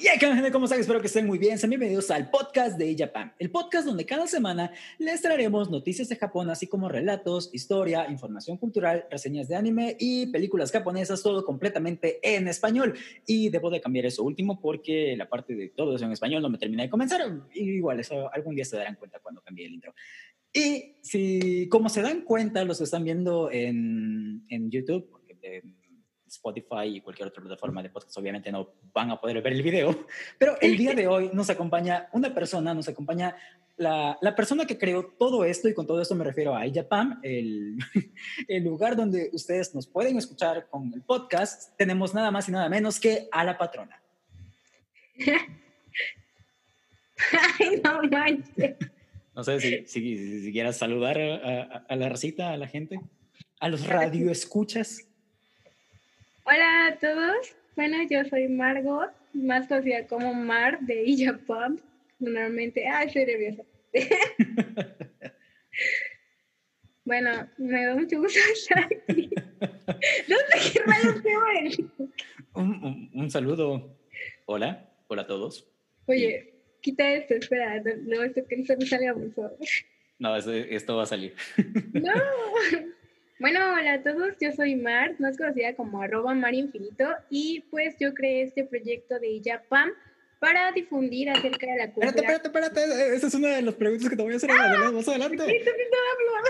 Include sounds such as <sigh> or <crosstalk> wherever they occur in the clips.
Yeah, gente, ¿cómo están? Espero que estén muy bien. Sean bienvenidos al podcast de Japan, el podcast donde cada semana les traeremos noticias de Japón, así como relatos, historia, información cultural, reseñas de anime y películas japonesas, todo completamente en español. Y debo de cambiar eso último porque la parte de todo eso en español no me termina de comenzar. Igual, eso algún día se darán cuenta cuando cambie el intro. Y si, como se dan cuenta los que están viendo en, en YouTube, porque... Eh, Spotify y cualquier otra plataforma de podcast, obviamente no van a poder ver el video, <laughs> pero el día de hoy nos acompaña una persona, nos acompaña la, la persona que creó todo esto, y con todo esto me refiero a iJapan, el, <laughs> el lugar donde ustedes nos pueden escuchar con el podcast, tenemos nada más y nada menos que a la patrona. <laughs> Ay, no manches. No sé si, si, si quieras saludar a, a, a la racita, a la gente, a los radioescuchas. Hola a todos. Bueno, yo soy Margot, más conocida como Mar de Ijapam. Normalmente, ah, estoy nerviosa. <laughs> bueno, me da mucho gusto estar aquí. No sé qué rayos un, un, un saludo. Hola, hola a todos. Oye, quita esto, espera, no, esto que no me salga, por favor. No, esto, esto va a salir. No. <laughs> Bueno, hola a todos, yo soy Mar, más conocida como arroba Mar Infinito, y pues yo creé este proyecto de Japan para difundir acerca de la cultura. Espérate, espérate, espérate, esa es una de las preguntas que te voy a hacer ¡Ah! más adelante.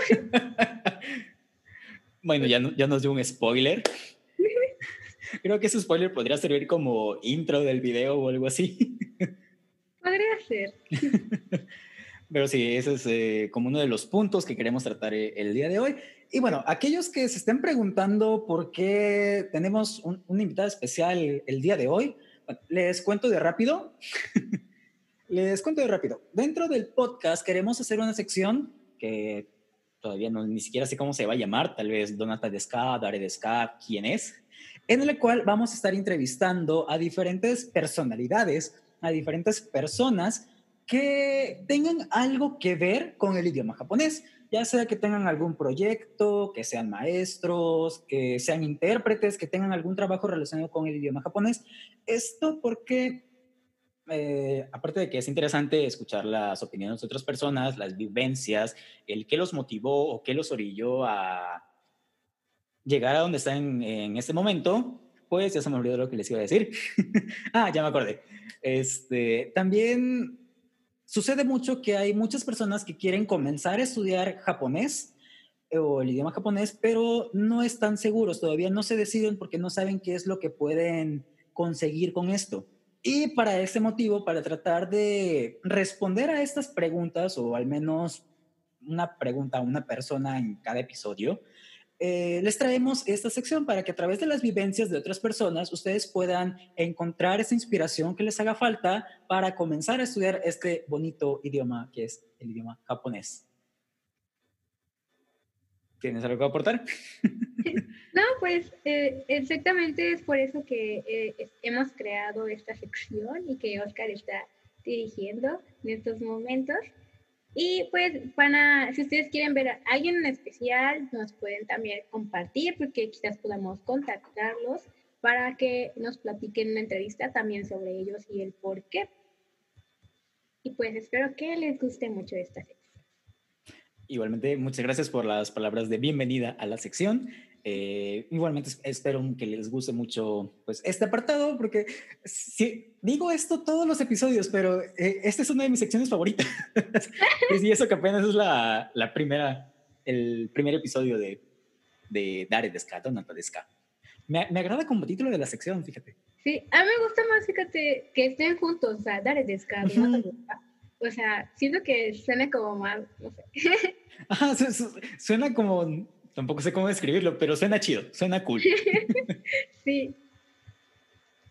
Sí, <laughs> bueno, ya, ya nos dio un spoiler. <laughs> Creo que ese spoiler podría servir como intro del video o algo así. Podría ser. <laughs> Pero sí, ese es eh, como uno de los puntos que queremos tratar eh, el día de hoy. Y bueno, aquellos que se estén preguntando por qué tenemos un, un invitado especial el día de hoy, les cuento de rápido. <laughs> les cuento de rápido. Dentro del podcast queremos hacer una sección que todavía no, ni siquiera sé cómo se va a llamar, tal vez Donata de Ska, Dare de Ska, quién es, en el cual vamos a estar entrevistando a diferentes personalidades, a diferentes personas que tengan algo que ver con el idioma japonés, ya sea que tengan algún proyecto, que sean maestros, que sean intérpretes, que tengan algún trabajo relacionado con el idioma japonés. Esto porque, eh, aparte de que es interesante escuchar las opiniones de otras personas, las vivencias, el qué los motivó o qué los orilló a llegar a donde están en, en este momento, pues ya se me olvidó lo que les iba a decir. <laughs> ah, ya me acordé. Este, también sucede mucho que hay muchas personas que quieren comenzar a estudiar japonés eh, o el idioma japonés, pero no están seguros, todavía no se deciden porque no saben qué es lo que pueden conseguir con esto. Y para ese motivo, para tratar de responder a estas preguntas, o al menos una pregunta a una persona en cada episodio, eh, les traemos esta sección para que a través de las vivencias de otras personas ustedes puedan encontrar esa inspiración que les haga falta para comenzar a estudiar este bonito idioma que es el idioma japonés. ¿Tienes algo que aportar? <laughs> No, pues eh, exactamente es por eso que eh, hemos creado esta sección y que Oscar está dirigiendo en estos momentos. Y pues van a, si ustedes quieren ver a alguien en especial, nos pueden también compartir porque quizás podamos contactarlos para que nos platiquen una entrevista también sobre ellos y el por qué. Y pues espero que les guste mucho esta sección. Igualmente, muchas gracias por las palabras de bienvenida a la sección. Eh, igualmente espero que les guste mucho pues, este apartado, porque si, digo esto todos los episodios, pero eh, esta es una de mis secciones favoritas. <laughs> y eso que apenas es la, la, primera, el primer episodio de, de Dare Desca, Donata Desca. Me, me agrada como título de la sección, fíjate. Sí, a mí me gusta más, fíjate, que estén juntos, o sea, Dare Desca, Donata Desca. O sea, siento que suena como más, no sé. Ajá, suena como Tampoco sé cómo describirlo, pero suena chido, suena cool. <laughs> sí.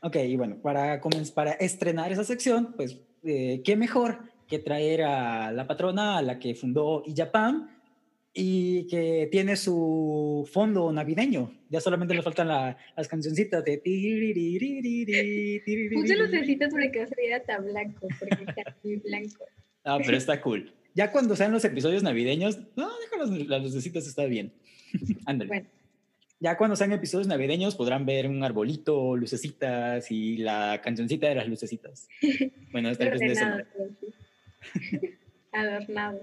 Ok, y bueno, para, para estrenar esa sección, pues, eh, ¿qué mejor que traer a la patrona, a la que fundó iJapan y que tiene su fondo navideño? Ya solamente le faltan la, las cancioncitas de... Muchas lucecitas porque va a salir tan blanco, porque está muy blanco. Ah, pero está cool. Ya cuando sean los episodios navideños, no, deja las lucecitas, está bien. <laughs> Ándale. Bueno. ya cuando sean episodios navideños podrán ver un arbolito, lucecitas y la cancioncita de las lucecitas. <laughs> Bueno, hasta el de semana. <laughs> Adornado.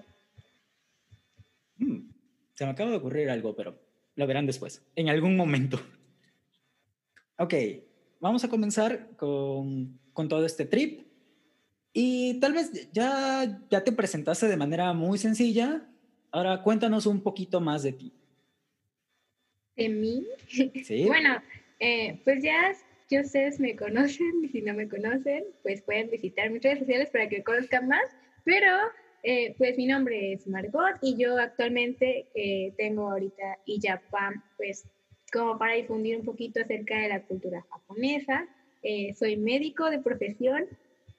Mm, se me acaba de ocurrir algo, pero lo verán después, en algún momento. Ok, vamos a comenzar con, con todo este trip. Y tal vez ya, ya te presentaste de manera muy sencilla. Ahora cuéntanos un poquito más de ti. ¿De mí? <laughs> Sí. bueno, eh, pues ya, yo ustedes me conocen y <laughs> si no me conocen, pues pueden visitar mis redes sociales para que conozcan más. Pero eh, pues mi nombre es Margot y yo actualmente eh, tengo ahorita IJAPAM, pues como para difundir un poquito acerca de la cultura japonesa. Eh, soy médico de profesión,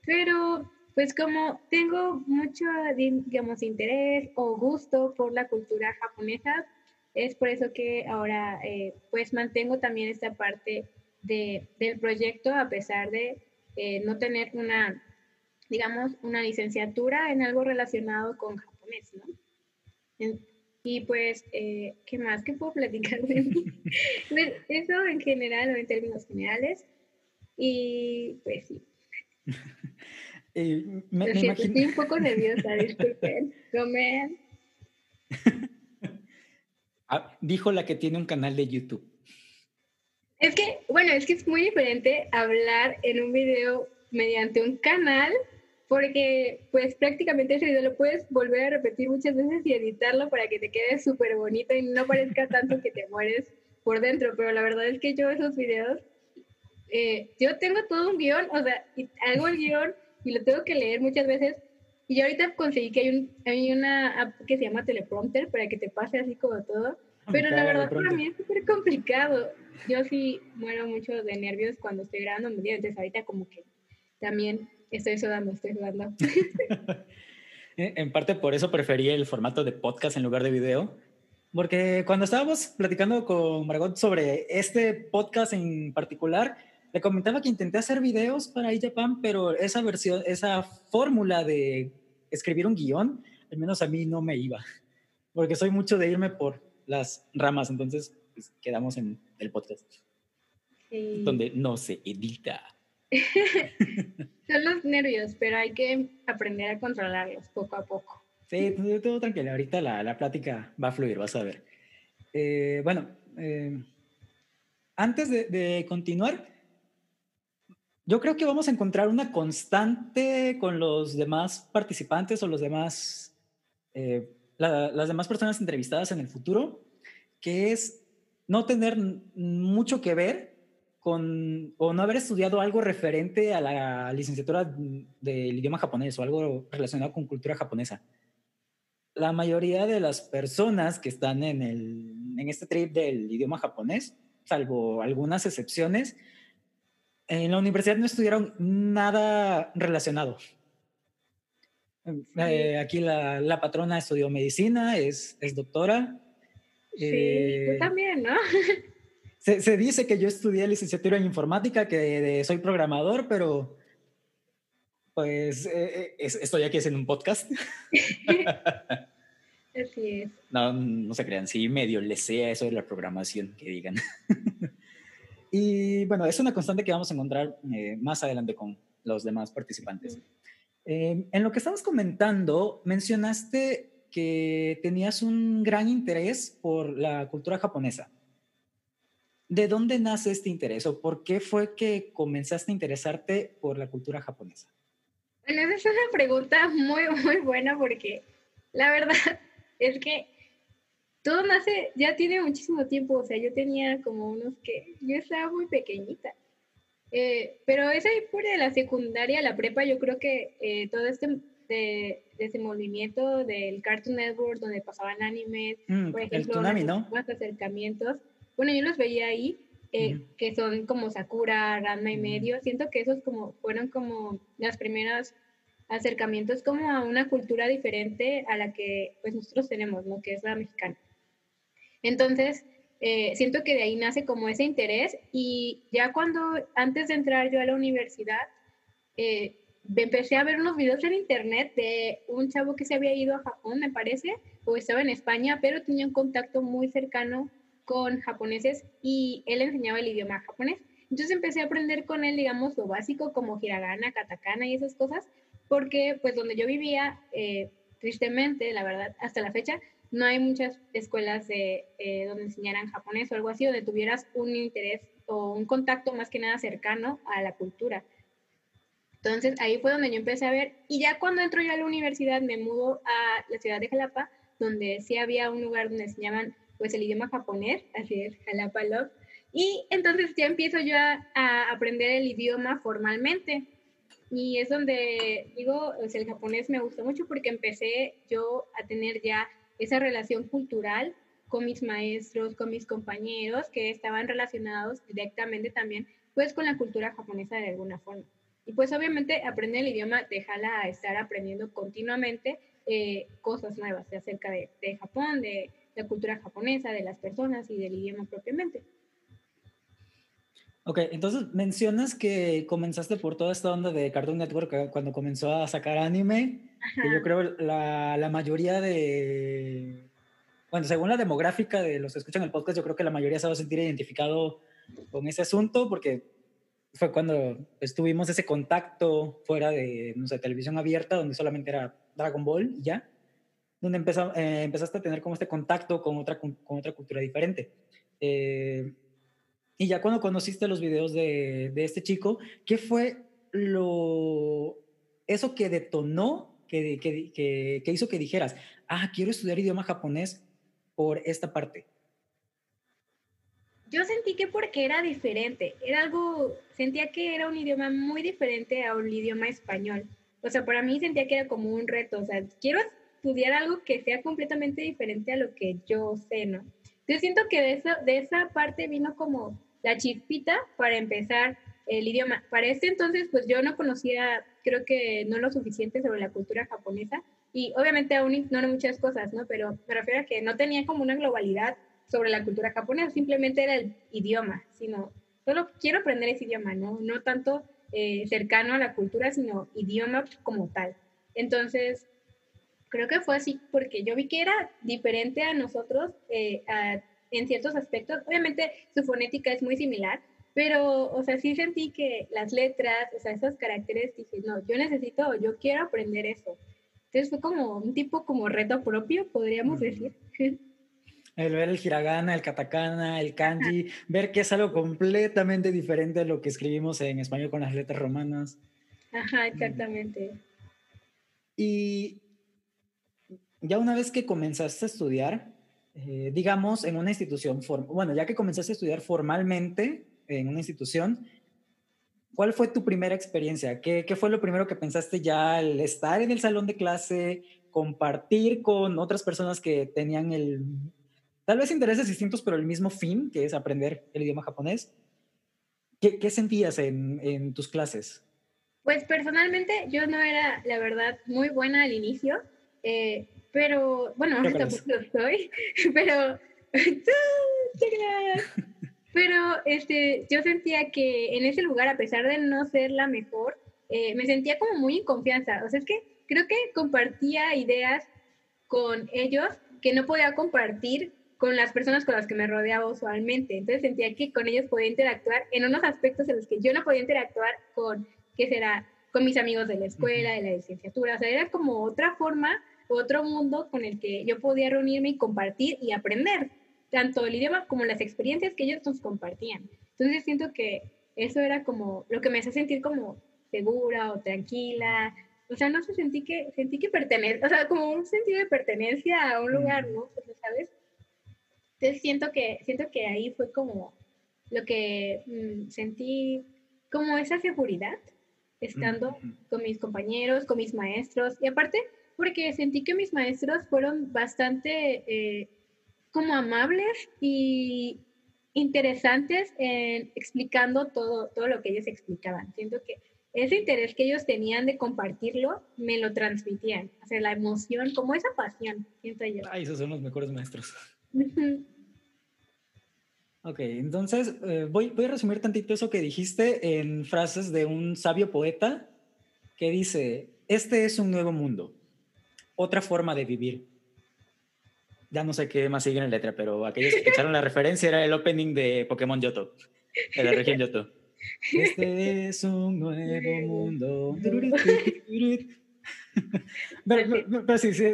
pero pues como tengo mucho, digamos, interés o gusto por la cultura japonesa, es por eso que ahora pues mantengo también esta parte de, del proyecto a pesar de no tener una digamos, una licenciatura en algo relacionado con japonés, ¿no? y pues, eh, ¿qué más? ¿Qué puedo platicar de mí? <laughs> Pues, eso en general o en términos generales. Y pues sí. <laughs> Eh, me, Estoy un poco nerviosa, disculpen. <laughs> Comen. Ah, dijo la que tiene un canal de YouTube. Es que, bueno, es que es muy diferente hablar en un video mediante un canal porque pues prácticamente ese video lo puedes volver a repetir muchas veces y editarlo para que te quede súper bonito y no parezca tanto que te mueres por dentro, pero la verdad es que yo esos videos, eh, yo tengo todo un guion, o sea, hago el guion y lo tengo que leer muchas veces y yo ahorita conseguí que hay, un, hay una app que se llama teleprompter para que te pase así como todo, ah, pero la verdad para mí es súper complicado. Yo sí muero mucho de nervios cuando estoy grabando un video, entonces ahorita como que también Estoy sudando, estoy sudando. <laughs> en parte por eso preferí el formato de podcast en lugar de video, porque cuando estábamos platicando con Margot sobre este podcast en particular, le comentaba que intenté hacer videos para iJapan, pero esa versión, esa fórmula de escribir un guion, al menos a mí no me iba, porque soy mucho de irme por las ramas, entonces pues, quedamos en el podcast, donde no se edita. <laughs> Son los nervios, pero hay que aprender a controlarlos poco a poco. Sí, todo tranquilo. Ahorita la, la plática va a fluir, vas a ver. Eh, bueno, eh, antes de, continuar, yo creo que vamos a encontrar una constante con los demás participantes o los demás, eh, las demás personas entrevistadas en el futuro, que es no tener mucho que ver o no haber estudiado algo referente a la licenciatura del idioma japonés o algo relacionado con cultura japonesa. La mayoría de las personas que están en, el, en este trip del idioma japonés, salvo algunas excepciones, en la universidad no estudiaron nada relacionado. Eh, aquí la, la, patrona estudió medicina, es, es doctora. Sí, eh, también, ¿no? <laughs> se, dice que yo estudié licenciatura en informática, que soy programador, pero pues eh, eh, estoy aquí haciendo un podcast. <laughs> Así es. No, no se crean, sí, medio le sea eso de la programación, que digan. <laughs> y bueno, es una constante que vamos a encontrar eh, más adelante con los demás participantes. en lo que estabas comentando, mencionaste que tenías un gran interés por la cultura japonesa. ¿De dónde nace este interés o por qué fue que comenzaste a interesarte por la cultura japonesa? Bueno, esa es una pregunta muy, muy buena porque la verdad <laughs> es que todo nace, ya tiene muchísimo tiempo, o sea, yo tenía como unos que, yo estaba muy pequeñita, eh, pero esa época de la secundaria, la prepa, yo creo que eh, todo este de, ese movimiento del Cartoon Network donde pasaban animes, mm, por ejemplo, el ¿no? más acercamientos, bueno, yo los veía ahí, eh, que son como Sakura, Ranma y medio. Siento que esos como fueron como las primeras acercamientos como a una cultura diferente a la que pues nosotros tenemos, ¿no? Que es la mexicana. Entonces, eh, siento que de ahí nace como ese interés y ya cuando, antes de entrar yo a la universidad, eh, empecé a ver unos videos en internet de un chavo que se había ido a Japón, me parece, o estaba en España, pero tenía un contacto muy cercano con japoneses y él enseñaba el idioma japonés. Entonces empecé a aprender con él, digamos, lo básico como hiragana, katakana y esas cosas, porque pues donde yo vivía, eh, tristemente, la verdad, hasta la fecha, no hay muchas escuelas eh, donde enseñaran japonés o algo así, donde tuvieras un interés o un contacto más que nada cercano a la cultura. Entonces ahí fue donde yo empecé a ver y ya cuando entro yo a la universidad me mudo a la ciudad de Jalapa, donde sí había un lugar donde enseñaban pues el idioma japonés, así es, Jalapa Love. Y entonces ya empiezo yo a, aprender el idioma formalmente. Y es donde digo, pues el japonés me gustó mucho porque empecé yo a tener ya esa relación cultural con mis maestros, con mis compañeros que estaban relacionados directamente también pues con la cultura japonesa de alguna forma. Y pues obviamente aprender el idioma te jala a estar aprendiendo continuamente eh, cosas nuevas acerca de, de Japón, de la cultura japonesa, de las personas y del idioma propiamente. Ok, entonces mencionas que comenzaste por toda esta onda de Cartoon Network eh, cuando comenzó a sacar anime, que yo creo la, la mayoría de, bueno, según la demográfica de los que escuchan el podcast, yo creo que la mayoría se va a sentir identificado con ese asunto porque fue cuando estuvimos ese contacto fuera de, no sé, televisión abierta, donde solamente era Dragon Ball y ya, donde eh, empezaste a tener como este contacto con otra, con, otra cultura diferente. Eh, y ya cuando conociste los videos de, de, este chico, ¿qué fue lo, eso que detonó, que, que, que, que hizo que dijeras, ah, quiero estudiar idioma japonés por esta parte? yo sentí que porque era diferente, era algo, sentía que era un idioma muy diferente a un idioma español. O sea, para mí sentía que era como un reto, o sea, quiero estudiar algo que sea completamente diferente a lo que yo sé, ¿no? Yo siento que de, eso, de esa parte vino como la chispita para empezar el idioma. Para ese entonces, pues yo no conocía, creo que no lo suficiente sobre la cultura japonesa y obviamente aún ignoro muchas cosas, ¿no? Pero me refiero a que no tenía como una globalidad sobre la cultura japonesa, simplemente era el idioma, sino solo quiero aprender ese idioma, no, no tanto eh, cercano a la cultura, sino idioma como tal. Entonces, creo que fue así porque yo vi que era diferente a nosotros eh, en ciertos aspectos. Obviamente su fonética es muy similar, pero, o sea, sí sentí que las letras, o sea, esos caracteres, dije, no, yo necesito, yo quiero aprender eso. Entonces fue como un tipo como reto propio, podríamos decir. <laughs> el ver el hiragana, el katakana, el kanji, ver que es algo completamente diferente a lo que escribimos en español con las letras romanas. Ajá, exactamente. Y ya una vez que comenzaste a estudiar, eh, digamos, en una institución, bueno, ya que comenzaste a estudiar formalmente en una institución, ¿cuál fue tu primera experiencia? ¿Qué, ¿Qué fue lo primero que pensaste ya al estar en el salón de clase, compartir con otras personas que tenían el tal vez intereses distintos, pero el mismo fin, que es aprender el idioma japonés. ¿Qué, sentías en, tus clases? Pues personalmente yo no era, la verdad, muy buena al inicio, eh, pero bueno, ahorita tampoco lo soy, <laughs> pero... pero este, yo sentía que en ese lugar, a pesar de no ser la mejor, eh, me sentía como muy en confianza. O sea, es que creo que compartía ideas con ellos que no podía compartir con las personas con las que me rodeaba usualmente. Entonces sentía que con ellos podía interactuar en unos aspectos en los que yo no podía interactuar con, ¿qué será? Con mis amigos de la escuela, de la licenciatura. O sea, era como otra forma, otro mundo con el que yo podía reunirme y compartir y aprender, tanto el idioma como las experiencias que ellos nos compartían. Entonces siento que eso era como lo que me hacía sentir como segura o tranquila. O sea, no sé, sentí que, sentí que pertenece, o sea, como un sentido de pertenencia a un lugar, ¿no? ¿Sabes? Entonces siento que, siento que ahí fue como lo que mm, sentí como esa seguridad estando con mis compañeros, con mis maestros y aparte porque sentí que mis maestros fueron bastante eh, como amables y interesantes en explicando todo, todo lo que ellos explicaban. Siento que ese interés que ellos tenían de compartirlo, me lo transmitían. O sea, la emoción, como esa pasión, siento yo. Ay, esos son los mejores maestros. Ok, entonces eh, voy, voy a resumir tantito eso que dijiste en frases de un sabio poeta que dice, este es un nuevo mundo, otra forma de vivir. ya no sé qué más sigue en la letra, pero aquellos que escucharon la referencia era el opening de Pokémon Yoto, de la región Yoto. Este es un nuevo mundo. Pero, sí, sí,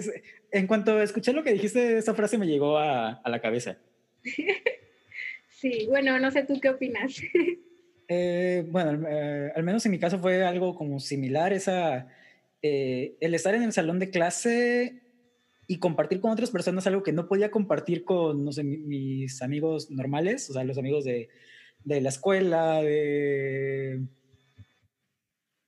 en cuanto escuché lo que dijiste, esa frase me llegó a, a la cabeza. Sí, bueno, no sé tú qué opinas. Eh, bueno, eh, al menos en mi caso fue algo como similar, esa, eh, el estar en el salón de clase y compartir con otras personas algo que no podía compartir con, no sé, mis amigos normales, o sea, los amigos de, de la escuela, de...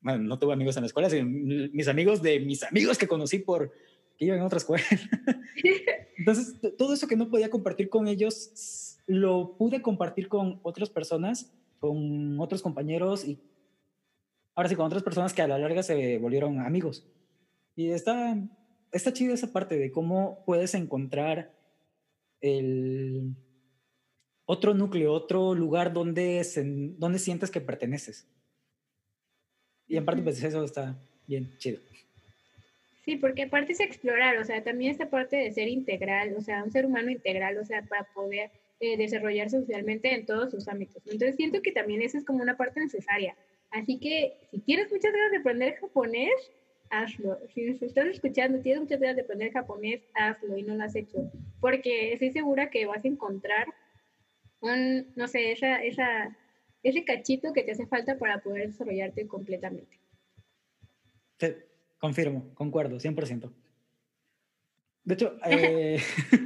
Bueno, no tuve amigos en la escuela, sino mis amigos de mis amigos que conocí por que iban en otra escuela. <laughs> Entonces, todo eso que no podía compartir con ellos, lo pude compartir con otras personas, con otros compañeros y ahora sí con otras personas que a la larga se volvieron amigos. Y está, está chido esa parte de cómo puedes encontrar el otro núcleo, otro lugar donde, se, donde sientes que perteneces. Y en parte, pues eso está bien chido. Sí, porque aparte es explorar, o sea, también esta parte de ser integral, o sea, un ser humano integral, o sea, para poder eh, desarrollarse socialmente en todos sus ámbitos. Entonces siento que también esa es como una parte necesaria. Así que si tienes muchas ganas de aprender japonés, hazlo. Si estás escuchando, tienes muchas ganas de aprender japonés, hazlo y no lo has hecho. Porque estoy segura que vas a encontrar un, no sé, esa, esa, ese cachito que te hace falta para poder desarrollarte completamente. Sí, confirmo, concuerdo, 100%. De hecho, <laughs> eh,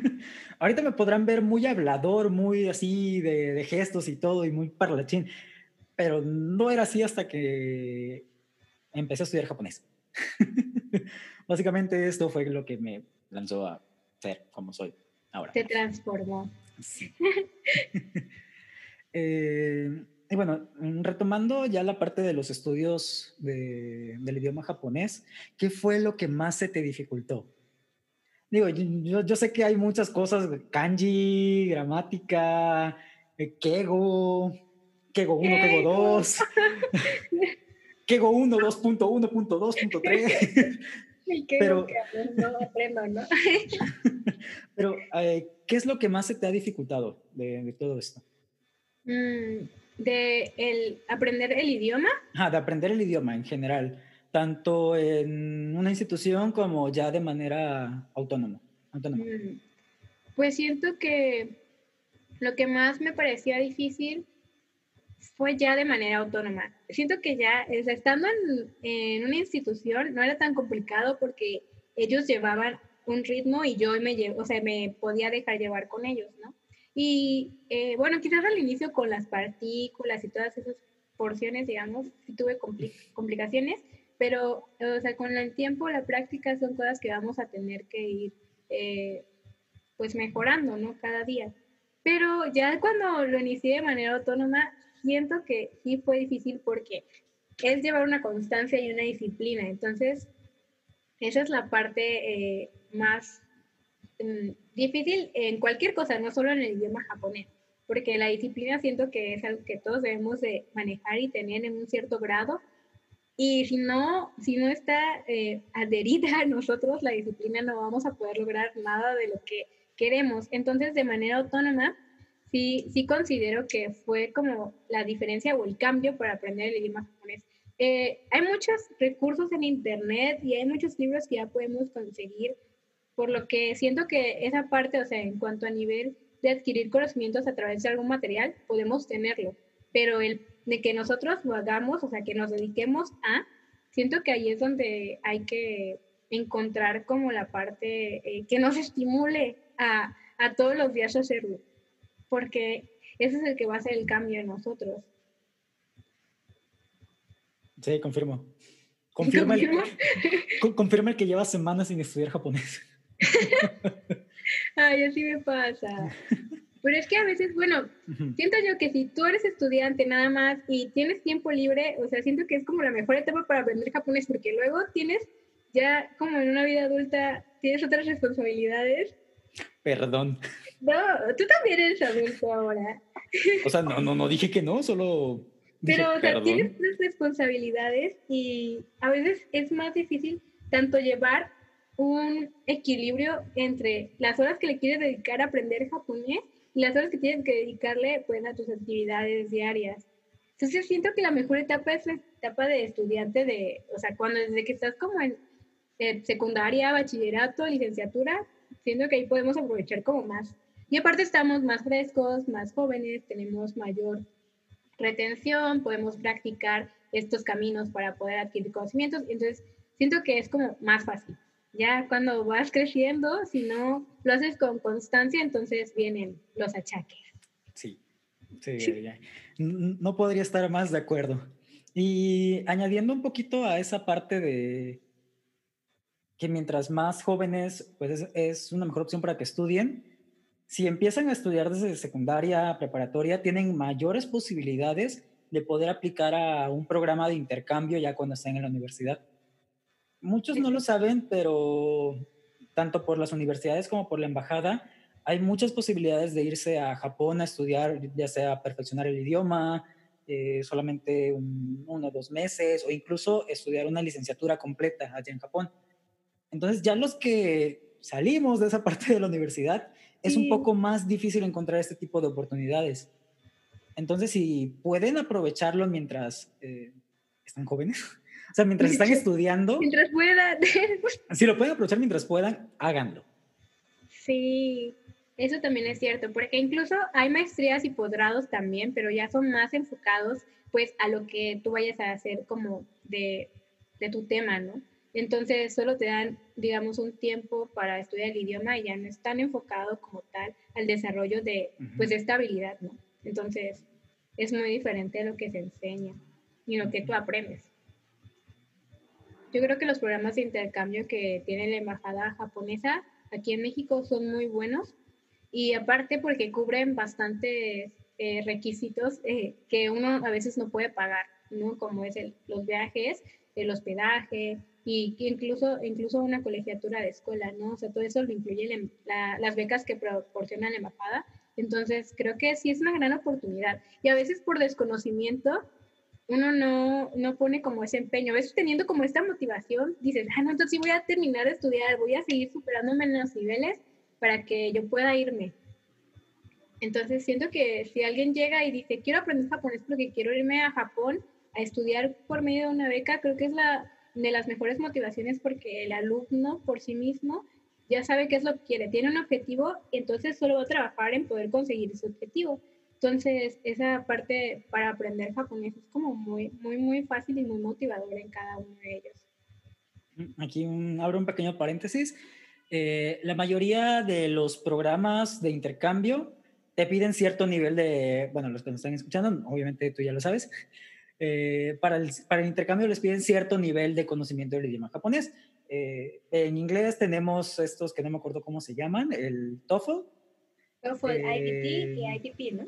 <laughs> ahorita me podrán ver muy hablador, muy así de, de, gestos y todo, y muy parlachín, pero no era así hasta que empecé a estudiar japonés. <laughs> Básicamente esto fue lo que me lanzó a ser como soy ahora. Te transformó. Sí. <laughs> eh, y bueno, retomando ya la parte de los estudios de, del idioma japonés, ¿qué fue lo que más se te dificultó? Digo, yo, yo sé que hay muchas cosas, kanji, gramática, eh, kego, kego 1, kego 2, kego 1, 2.1, 2.3. pero, no aprendo, ¿no? <laughs> pero, eh, ¿qué es lo que más se te ha dificultado de, de todo esto? Mm, de el aprender el idioma. Ah, de aprender el idioma en general, tanto en una institución como ya de manera autónoma. autónoma. Mm, pues siento que lo que más me parecía difícil fue ya de manera autónoma. Siento que ya, estando en, en, una institución, no era tan complicado porque ellos llevaban un ritmo y yo me, o sea, me podía dejar llevar con ellos, ¿no? Y eh, bueno, quizás al inicio con las partículas y todas esas porciones, digamos, tuve complicaciones, pero o sea, con el tiempo, la práctica son cosas que vamos a tener que ir eh, pues mejorando, ¿no? Cada día. Pero ya cuando lo inicié de manera autónoma, siento que sí fue difícil porque es llevar una constancia y una disciplina. Entonces, esa es la parte eh, más mm, difícil en cualquier cosa, no solo en el idioma japonés, porque la disciplina siento que es algo que todos debemos de manejar y tener en un cierto grado. Y si no, si no está eh, adherida a nosotros, la disciplina no vamos a poder lograr nada de lo que queremos. Entonces, de manera autónoma, sí, sí considero que fue como la diferencia o el cambio para aprender el idioma japonés. Eh, hay muchos recursos en Internet y hay muchos libros que ya podemos conseguir por lo que siento que esa parte, o sea, en cuanto a nivel de adquirir conocimientos a través de algún material, podemos tenerlo, pero el de que nosotros lo hagamos, o sea, que nos dediquemos a, siento que ahí es donde hay que encontrar como la parte eh, que nos estimule a, a todos los días hacerlo, porque ese es el que va a hacer el cambio en nosotros. Sí, confirmo. <laughs> Confirma, El, <laughs> confirma el que lleva semanas sin estudiar japonés. <laughs> Ay, así me pasa. Pero es que a veces, bueno, siento yo que si tú eres estudiante nada más y tienes tiempo libre, o sea, siento que es como la mejor etapa para aprender japonés, porque luego tienes ya como en una vida adulta, tienes otras responsabilidades. Perdón. No, tú también eres adulto ahora. O sea, no, no, no dije que no, solo... Pero, o sea, tienes otras responsabilidades y a veces es más difícil tanto llevar un equilibrio entre las horas que le quieres dedicar a aprender japonés y las horas que tienes que dedicarle pues, a tus actividades diarias. Entonces siento que la mejor etapa es la etapa de estudiante de, o sea, cuando desde que estás como en secundaria, bachillerato, licenciatura, siento que ahí podemos aprovechar como más. Y aparte estamos más frescos, más jóvenes, tenemos mayor retención, podemos practicar estos caminos para poder adquirir conocimientos. Entonces, siento que es como más fácil. Ya cuando vas creciendo, si no lo haces con constancia, entonces vienen los achaques. Sí, sí, no podría estar más de acuerdo. Y añadiendo un poquito a esa parte de que mientras más jóvenes, pues es, una mejor opción para que estudien. Si empiezan a estudiar desde secundaria, preparatoria, tienen mayores posibilidades de poder aplicar a un programa de intercambio ya cuando estén en la universidad. Muchos no lo saben, pero tanto por las universidades como por la embajada, hay muchas posibilidades de irse a Japón a estudiar, ya sea perfeccionar el idioma, eh, solamente uno o dos meses, o incluso estudiar una licenciatura completa allá en Japón. Entonces ya los que salimos de esa <laughs> parte de la universidad, es un poco más difícil encontrar este tipo de oportunidades. Entonces, si pueden aprovecharlo mientras eh, están jóvenes, <laughs> o sea, mientras están <laughs> estudiando. Mientras puedan. si lo pueden aprovechar mientras puedan, háganlo. Sí, eso también es cierto, porque incluso hay maestrías y posgrados también, pero ya son más enfocados pues a lo que tú vayas a hacer como de, de tu tema, ¿no? Entonces solo te dan, digamos, un tiempo para estudiar el idioma y ya no es tan enfocado como tal al desarrollo de, pues, de esta habilidad, ¿no? Entonces es muy diferente a lo que se enseña y lo que tú aprendes. Yo creo que los programas de intercambio que tiene la embajada japonesa aquí en México son muy buenos y aparte porque cubren bastantes eh, requisitos eh, que uno a veces no puede pagar, ¿no? Como es el, los viajes, el hospedaje, y incluso, incluso una colegiatura de escuela, ¿no? O sea, todo eso lo incluye las becas que proporciona la embajada. Entonces, creo que sí es una gran oportunidad. Y a veces por desconocimiento, uno no, no pone como ese empeño. A veces teniendo como esta motivación, dices, ah, no, entonces sí voy a terminar de estudiar, voy a seguir superándome en los niveles para que yo pueda irme. Entonces, siento que si alguien llega y dice, quiero aprender japonés porque quiero irme a Japón a estudiar por medio de una beca, creo que es la de las mejores motivaciones porque el alumno por sí mismo ya sabe qué es lo que quiere, tiene un objetivo, entonces solo va a trabajar en poder conseguir ese objetivo. Entonces, esa parte para aprender japonés es como muy, muy, muy fácil y muy motivadora en cada uno de ellos. Mm, aquí abro un pequeño paréntesis. Eh, la mayoría de los programas de intercambio te piden cierto nivel de, bueno, los que nos están escuchando, obviamente tú ya lo sabes, eh, para, el, para, el, intercambio les piden cierto nivel de conocimiento del idioma japonés. Eh, en inglés tenemos estos que no me acuerdo cómo se llaman, el TOEFL. TOEFL, IBT y eh, ITP, ¿no?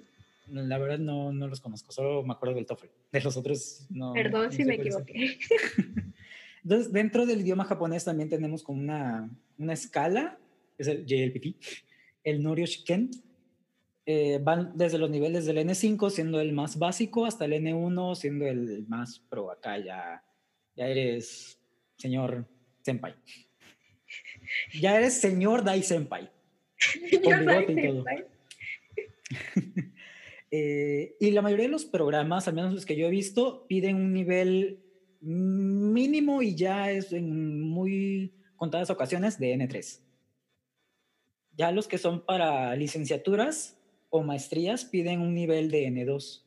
La verdad no, no, los conozco, solo me acuerdo del TOEFL. De los otros no. Perdón si me equivoqué. <laughs> Entonces, dentro del idioma japonés también tenemos como una, una escala, es el JLPT, el Norio Shiken, eh, van desde los niveles del N5 siendo el más básico hasta el N1 siendo el más pro. Acá ya, ya eres señor senpai. Ya eres señor Dai senpai. <laughs> Con bigote y todo. <laughs> Eh, y la mayoría de los programas, al menos los que yo he visto, piden un nivel mínimo y ya es en muy contadas ocasiones de N3. Ya los que son para licenciaturas o maestrías piden un nivel de N2.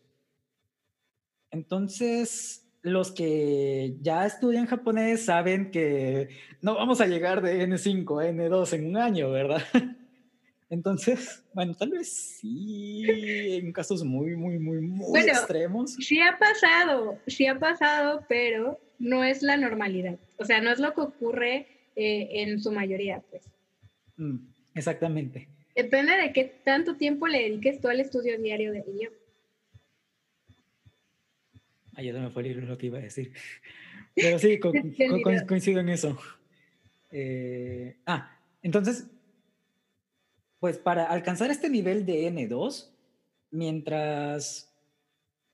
Entonces, los que ya estudian japonés saben que no vamos a llegar de N5 a N2 en un año, ¿verdad? <laughs> Entonces, bueno, tal vez sí, en casos muy, muy, muy, muy extremos. Sí ha pasado, sí ha pasado, pero no es la normalidad. O sea, no es lo que ocurre eh, en su mayoría, pues. Mm, exactamente. Depende de qué tanto tiempo le dediques tú al estudio diario del idioma. Ay, ya me fue lo que iba a decir. <laughs> Pero sí, <laughs> coincido en eso. Eh, ah, entonces, pues para alcanzar este nivel de N2, mientras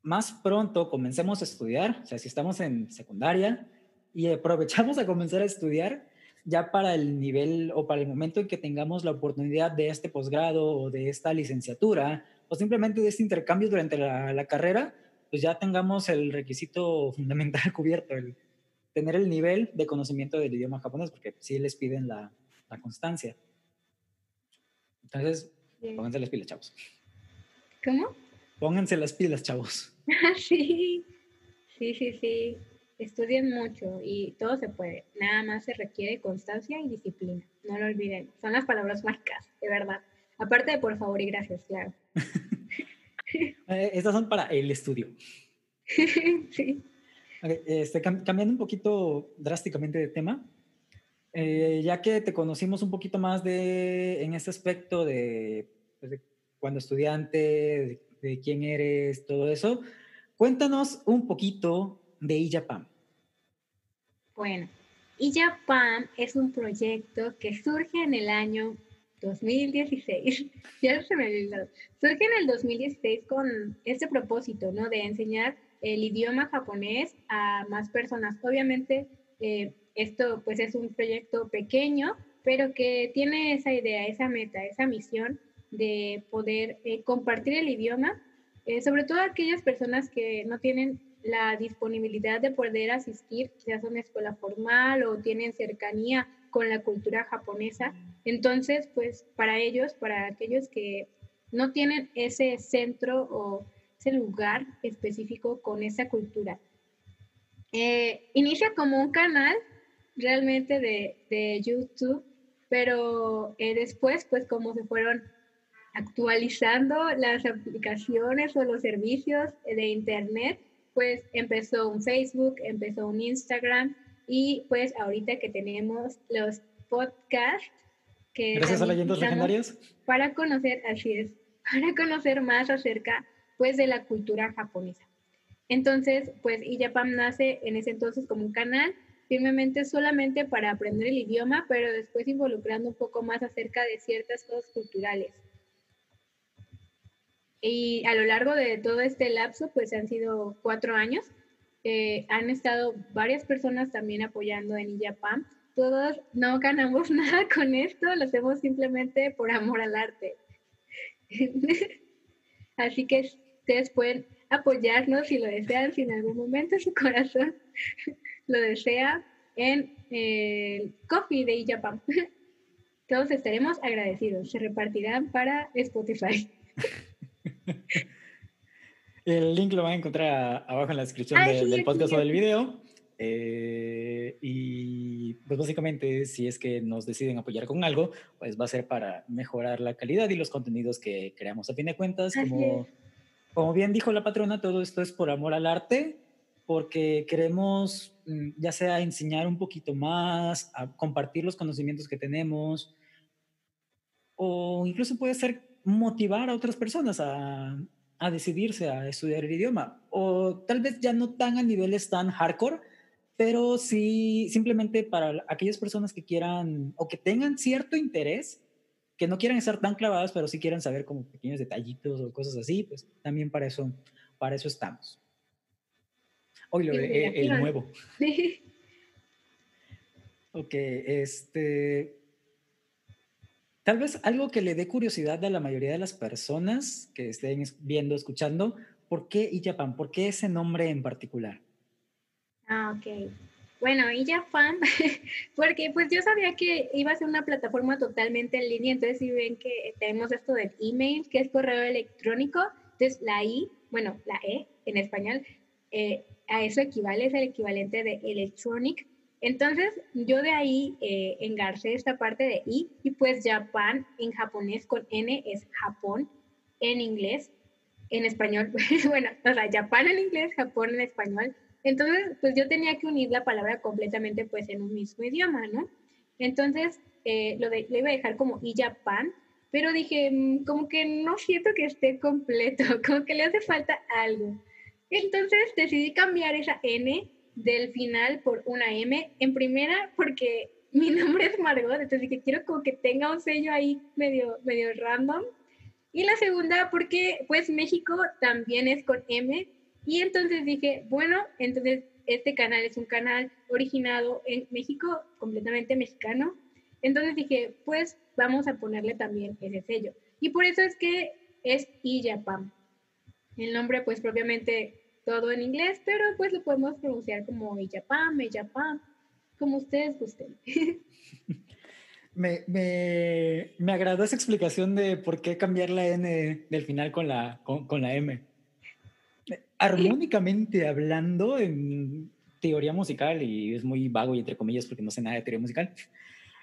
más pronto comencemos a estudiar, o sea, si estamos en secundaria y aprovechamos a comenzar a estudiar, ya para el nivel o para el momento en que tengamos la oportunidad de este posgrado o de esta licenciatura o simplemente de este intercambio durante la, carrera, pues ya tengamos el requisito <laughs> fundamental cubierto, el tener el nivel de conocimiento del idioma japonés, porque sí les piden la, la constancia. Entonces, pónganse las pilas, chavos. ¿Cómo? Pónganse las pilas, chavos. <laughs> sí, sí, sí, sí estudien mucho y todo se puede. Nada más se requiere constancia y disciplina. No lo olviden. Son las palabras mágicas, de verdad. Aparte de por favor y gracias, claro. <laughs> Eh, estas son para el estudio. <laughs> sí. este, cambiando un poquito drásticamente de tema, eh, ya que te conocimos un poquito más de, en este aspecto de, pues, cuando estudiante, de, de, quién eres, todo eso, cuéntanos un poquito de IJAPAM. Bueno, IJAPAM es un proyecto que surge en el año 2016. <laughs> ya se me olvidó. Surge en el 2016 con este propósito, ¿no? De enseñar el idioma japonés a más personas. Obviamente, eh, esto pues es un proyecto pequeño, pero que tiene esa idea, esa meta, esa misión de poder eh, compartir el idioma, eh, sobre todo aquellas personas que no tienen la disponibilidad de poder asistir quizás a una escuela formal o tienen cercanía con la cultura japonesa. Entonces, pues para ellos, para aquellos que no tienen ese centro o ese lugar específico con esa cultura. Eh, inicia como un canal realmente de, YouTube, pero eh, después, pues como se fueron actualizando las aplicaciones o los servicios de Internet, pues empezó un Facebook, empezó un Instagram y pues ahorita que tenemos los podcasts que... Gracias a leyendas legendarias. Para conocer, así es, para conocer más acerca pues de la cultura japonesa. Entonces, pues Iyapam nace en ese entonces como un canal firmemente solamente para aprender el idioma, pero después involucrando un poco más acerca de ciertas cosas culturales. Y a lo largo de todo este lapso, pues han sido cuatro años. Eh, han estado varias personas también apoyando en IJAPAM. Todos no ganamos <laughs> nada con esto, lo hacemos simplemente por amor al arte. <laughs> Así que ustedes pueden apoyarnos si lo desean, si en algún momento su corazón <laughs> lo desea, en el coffee de IJAPAM. Todos estaremos agradecidos. Se repartirán para Spotify. El link lo van a encontrar abajo en la descripción del podcast o del video. Eh, y pues básicamente si es que nos deciden apoyar con algo, pues va a ser para mejorar la calidad y los contenidos que creamos. A fin de cuentas, como, como bien dijo la patrona, todo esto es por amor al arte, porque queremos mm, ya sea enseñar un poquito más, a compartir los conocimientos que tenemos, o incluso puede ser motivar a otras personas a, a decidirse a estudiar el idioma. O tal vez ya no tan a niveles tan hardcore, pero sí simplemente para aquellas personas que quieran o que tengan cierto interés, que no quieran estar tan clavadas, pero sí quieran saber como pequeños detallitos o cosas así, pues también para eso, para eso estamos. Hoy lo de el, el nuevo. <laughs> ok, este, Tal vez algo que le dé curiosidad a la mayoría de las personas que estén viendo, escuchando, ¿por qué Ijapan? ¿Por qué ese nombre en particular? Ah, ok. Bueno, Ijapan, <laughs> porque pues yo sabía que iba a ser una plataforma totalmente en línea, entonces si ven que tenemos esto del email, que es correo electrónico, entonces la I, bueno, la E en español, eh, a eso equivale, es el equivalente de electronic, entonces, yo de ahí eh, engarcé esta parte de I y pues Japan en japonés con N es Japón en inglés, en español, <laughs> bueno, o sea, Japan en inglés, Japón en español. Entonces, pues yo tenía que unir la palabra completamente pues en un mismo idioma, ¿no? Entonces, eh, lo, de, iba a dejar como I Japan, pero dije, mm, como que no siento que esté completo, <laughs> como que le hace falta algo. Entonces decidí cambiar esa N del final por una M. En primera, porque <laughs> mi nombre es Margot, entonces que quiero como que tenga un sello ahí medio, medio random. Y la segunda, porque pues México también es con M. Y entonces dije, bueno, entonces este canal es un canal originado en México, completamente mexicano. Entonces dije, pues vamos a ponerle también ese sello. Y por eso es que es Iyapam. El nombre pues propiamente todo en inglés, pero pues lo podemos pronunciar como Iyapam, Iyapam, como ustedes gusten. <laughs> Me, me, me, agradó esa explicación de por qué cambiar la N del final con la, con, con la M. Armónicamente hablando, en teoría musical, y es muy vago y entre comillas porque no sé nada de teoría musical,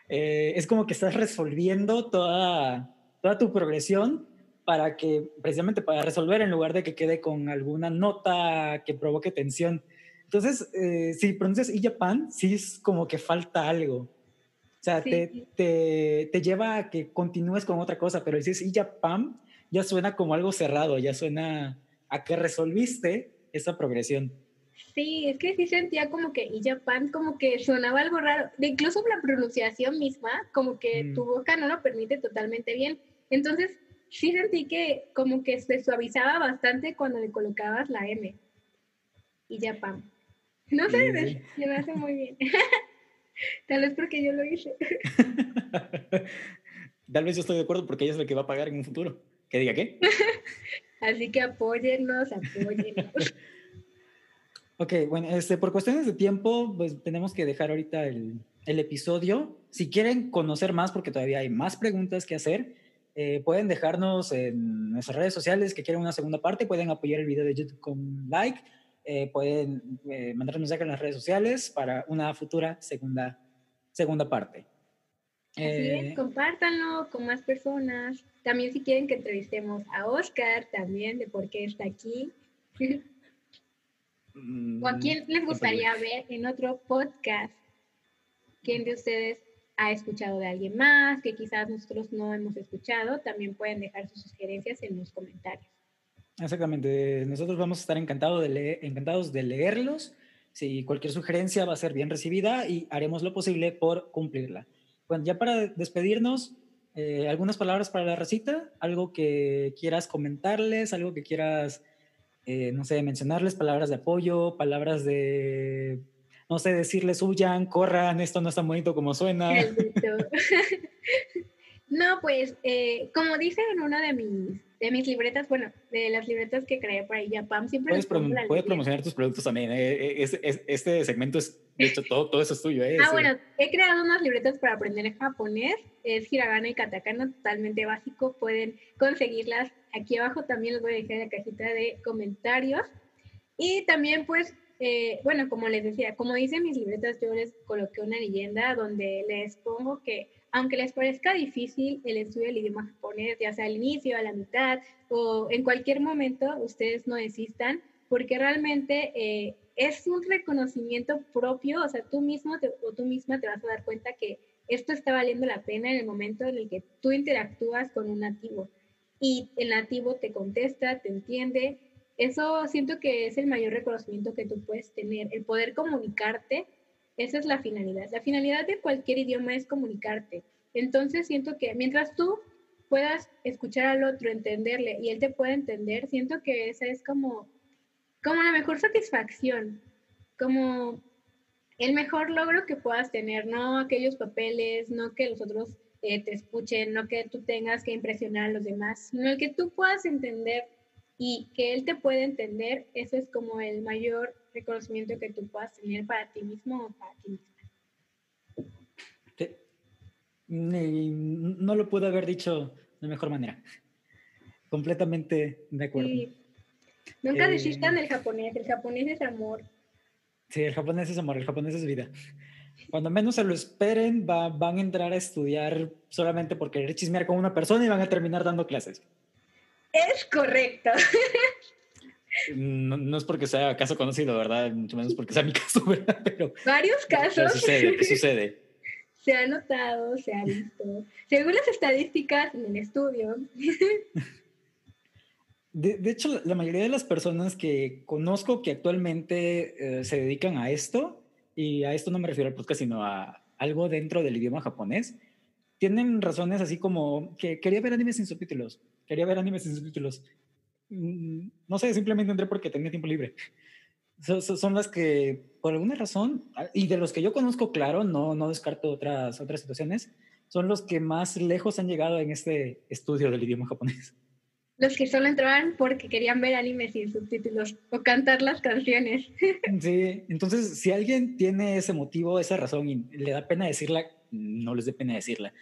eh, es como que estás resolviendo toda, toda tu progresión para que, precisamente para resolver en lugar de que quede con alguna nota que provoque tensión. Entonces, eh, si pronuncias y Japan, sí es como que falta algo. O sea, te, te, te, lleva a que continúes con otra cosa, pero si dices ya pam, ya suena como algo cerrado, ya suena a que resolviste esa progresión. Sí, es que sí sentía como que y Japan como que sonaba algo raro. incluso la pronunciación misma, como que mm. tu boca no lo permite totalmente bien. Entonces, sí sentí que como que se suavizaba bastante cuando le colocabas la M. Y Japan. No sé, se me hace muy bien. <laughs> Tal vez porque yo lo hice. <laughs> Tal vez yo estoy de acuerdo porque ella es la que va a pagar en un futuro. ¿Que diga qué? <laughs> Así que apóyennos, apóyennos. ok, bueno, este, por cuestiones de tiempo, pues tenemos que dejar ahorita el, el episodio. Si quieren conocer más, porque todavía hay más preguntas que hacer, eh, pueden dejarnos en nuestras redes sociales que quieren una segunda parte, pueden apoyar el video de YouTube con like eh, pueden eh, mandarnos mensaje en las redes sociales para una futura segunda, segunda parte. Así es, eh, compártanlo con más personas. También si quieren que entrevistemos a Oscar, también de por qué está aquí. <laughs> ¿O a quién les gustaría ver en otro podcast? ¿Quién de ustedes ha escuchado de alguien más que quizás nosotros no hemos escuchado? También pueden dejar sus sugerencias en los comentarios. Exactamente. Nosotros vamos a estar encantado de encantados de leerlos. Si cualquier sugerencia va a ser bien recibida y haremos lo posible por cumplirla. Bueno, ya para despedirnos, eh, algunas palabras para la recita, algo que quieras comentarles, algo que quieras, eh, no sé, mencionarles, palabras de apoyo, palabras de, no sé, decirles huyan, corran, esto no es tan bonito como suena. <laughs> no, pues, eh, como dice en uno de mis de mis libretas, bueno, de las libretas que creé por ahí, ya Pam siempre... Puedes, puedes promocionar tus productos también. Eh, eh, este segmento es, de hecho, todo, todo eso es tuyo. Eh, ah, bueno, he creado unas libretas para aprender japonés. Es hiragana y katakana, totalmente básico. Pueden conseguirlas aquí abajo. También les voy a dejar en la cajita de comentarios. Y también, pues, bueno, como les decía, como dicen mis libretas, yo les coloqué una leyenda donde les pongo que aunque les parezca difícil el estudio del idioma japonés, ya sea al inicio, a la mitad o en cualquier momento, ustedes no desistan, porque realmente eh, es un reconocimiento propio, o sea, tú mismo o tú misma te vas a dar cuenta que esto está valiendo la pena en el momento en el que tú interactúas con un nativo y el nativo te contesta, te entiende. Eso siento que es el mayor reconocimiento que tú puedes tener, el poder comunicarte esa es la finalidad. La finalidad de cualquier idioma es comunicarte. Entonces siento que mientras tú puedas escuchar al otro, entenderle y él te pueda entender, siento que esa es como, como la mejor satisfacción, como el mejor logro que puedas tener, no aquellos papeles, no que los otros eh, te escuchen, no que tú tengas que impresionar a los demás, sino el que tú puedas entender y que él te pueda entender, eso es como el mayor reconocimiento que tú puedas tener para ti mismo o para ti misma. No lo puedo haber dicho de mejor manera. Completamente de acuerdo. Nunca eh, desistan el japonés. El japonés es amor. Sí, el japonés es amor, el japonés es vida. Cuando menos se lo esperen, van a entrar a estudiar solamente por querer chismear con una persona y van a terminar dando clases. Es correcto. No, es porque sea caso conocido, ¿verdad? Mucho menos porque sea mi <laughs> caso, ¿verdad? Pero, Varios casos. sucede, sucede. Se ha notado, se ha visto. Según las estadísticas en el estudio. <laughs> De, hecho, la mayoría de las personas que conozco que actualmente eh, se dedican a esto, y a esto no me refiero al podcast, sino a algo dentro del idioma japonés, tienen razones así como que quería ver animes sin subtítulos, quería ver animes sin subtítulos. Mm, no sé, simplemente entré porque tenía tiempo libre. <laughs> son, las que, por alguna razón, y de los que yo conozco, claro, no, no descarto otras, otras situaciones, son los que más lejos han llegado en este estudio del idioma japonés. Los que solo entraban porque querían ver animes sin subtítulos o cantar las canciones. <laughs> Sí, entonces si alguien tiene ese motivo, esa razón y le da pena decirla, no les dé pena decirla.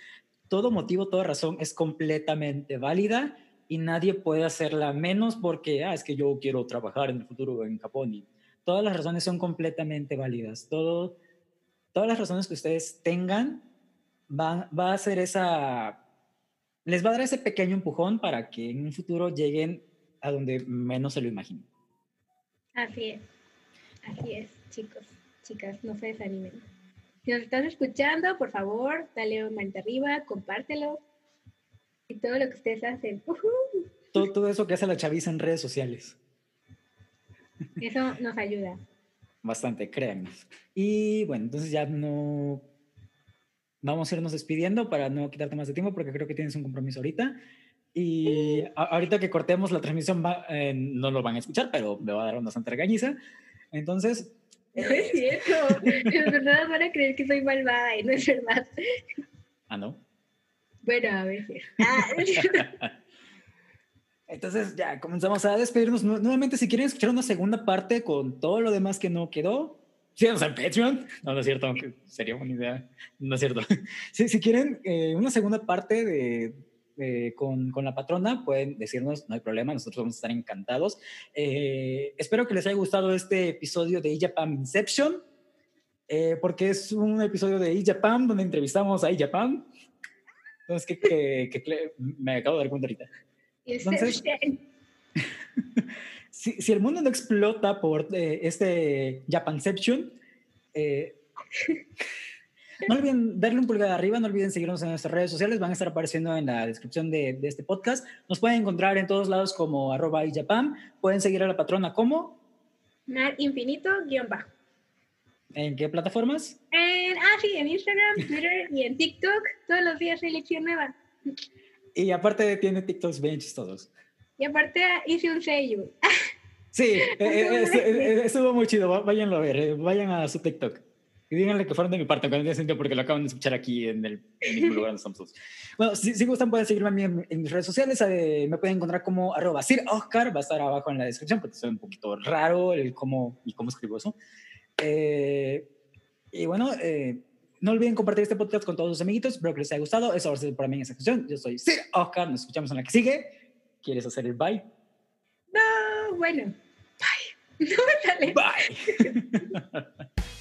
Todo motivo, toda razón es completamente válida y nadie puede hacerla menos porque, ah, es que yo quiero trabajar en el futuro en Japón todas las razones son completamente válidas. Todo, todas las razones que ustedes tengan va, va a ser esa, les va a dar ese pequeño empujón para que en un futuro lleguen a donde menos se lo imaginen. Así es, así es, chicos, chicas, no se desanimen. Si nos estás escuchando, por favor, dale un manita arriba, compártelo y todo lo que ustedes hacen. Todo, todo eso que hace la chaviza en redes sociales. Eso nos ayuda. Bastante, créanme. Y bueno, entonces ya no vamos a irnos despidiendo para no quitarte más de tiempo porque creo que tienes un compromiso ahorita. Y ahorita que cortemos la transmisión eh, no lo van a escuchar, pero me va a dar una santa regañiza. Entonces... No <laughs> es cierto. De verdad van a creer que soy malvada y no es verdad. Ah, ¿no? Bueno, a veces. Ah. <laughs> Entonces ya comenzamos a despedirnos. Nuevamente, si quieren escuchar una segunda parte con todo lo demás que no quedó, síganos en Patreon. No, no es cierto, aunque sería buena idea. No es cierto. <laughs> Si, si quieren eh, una segunda parte de, con, con, la patrona, pueden decirnos, no hay problema, nosotros vamos a estar encantados. Eh, espero que les haya gustado este episodio de Ijapam Inception, eh, porque es un episodio de Ijapam donde entrevistamos a Ijapam. Entonces, que, que, que, me acabo de dar cuenta ahorita. Entonces, <laughs> si, el mundo no explota por eh, este Japanception, eh, <laughs> no olviden darle un pulgar arriba, no olviden seguirnos en nuestras redes sociales, van a estar apareciendo en la descripción de, este podcast. Nos pueden encontrar en todos lados como arroba y Japan. Pueden seguir a la patrona como Mar Infinito guion bajo. ¿En qué plataformas? En, ah, sí, en Instagram, <laughs> Twitter y en TikTok. Todos los días hay lección nueva. Y aparte tiene TikToks bien chistosos. Y aparte hice un sello. Sí, <laughs> eh, eh, eh, estuvo muy chido. Váyanlo a ver, vayan a su TikTok. Y díganle que fueron de mi parte, aunque no tiene sentido porque lo acaban de escuchar aquí en el, mismo lugar donde estamos <laughs> Bueno, si, si, gustan pueden seguirme a mí en, mis redes sociales. me pueden encontrar como arroba Sir Oscar, va a estar abajo en la descripción porque es un poquito raro el cómo y cómo escribo eso. y bueno, no olviden compartir este podcast con todos sus amiguitos. Espero que les haya gustado. Eso va a ser para mí en esta sección. Yo soy Sir Oscar. Nos escuchamos en la que sigue. ¿Quieres hacer el bye? No, bueno. Bye. <laughs> No me sale. Bye. <laughs>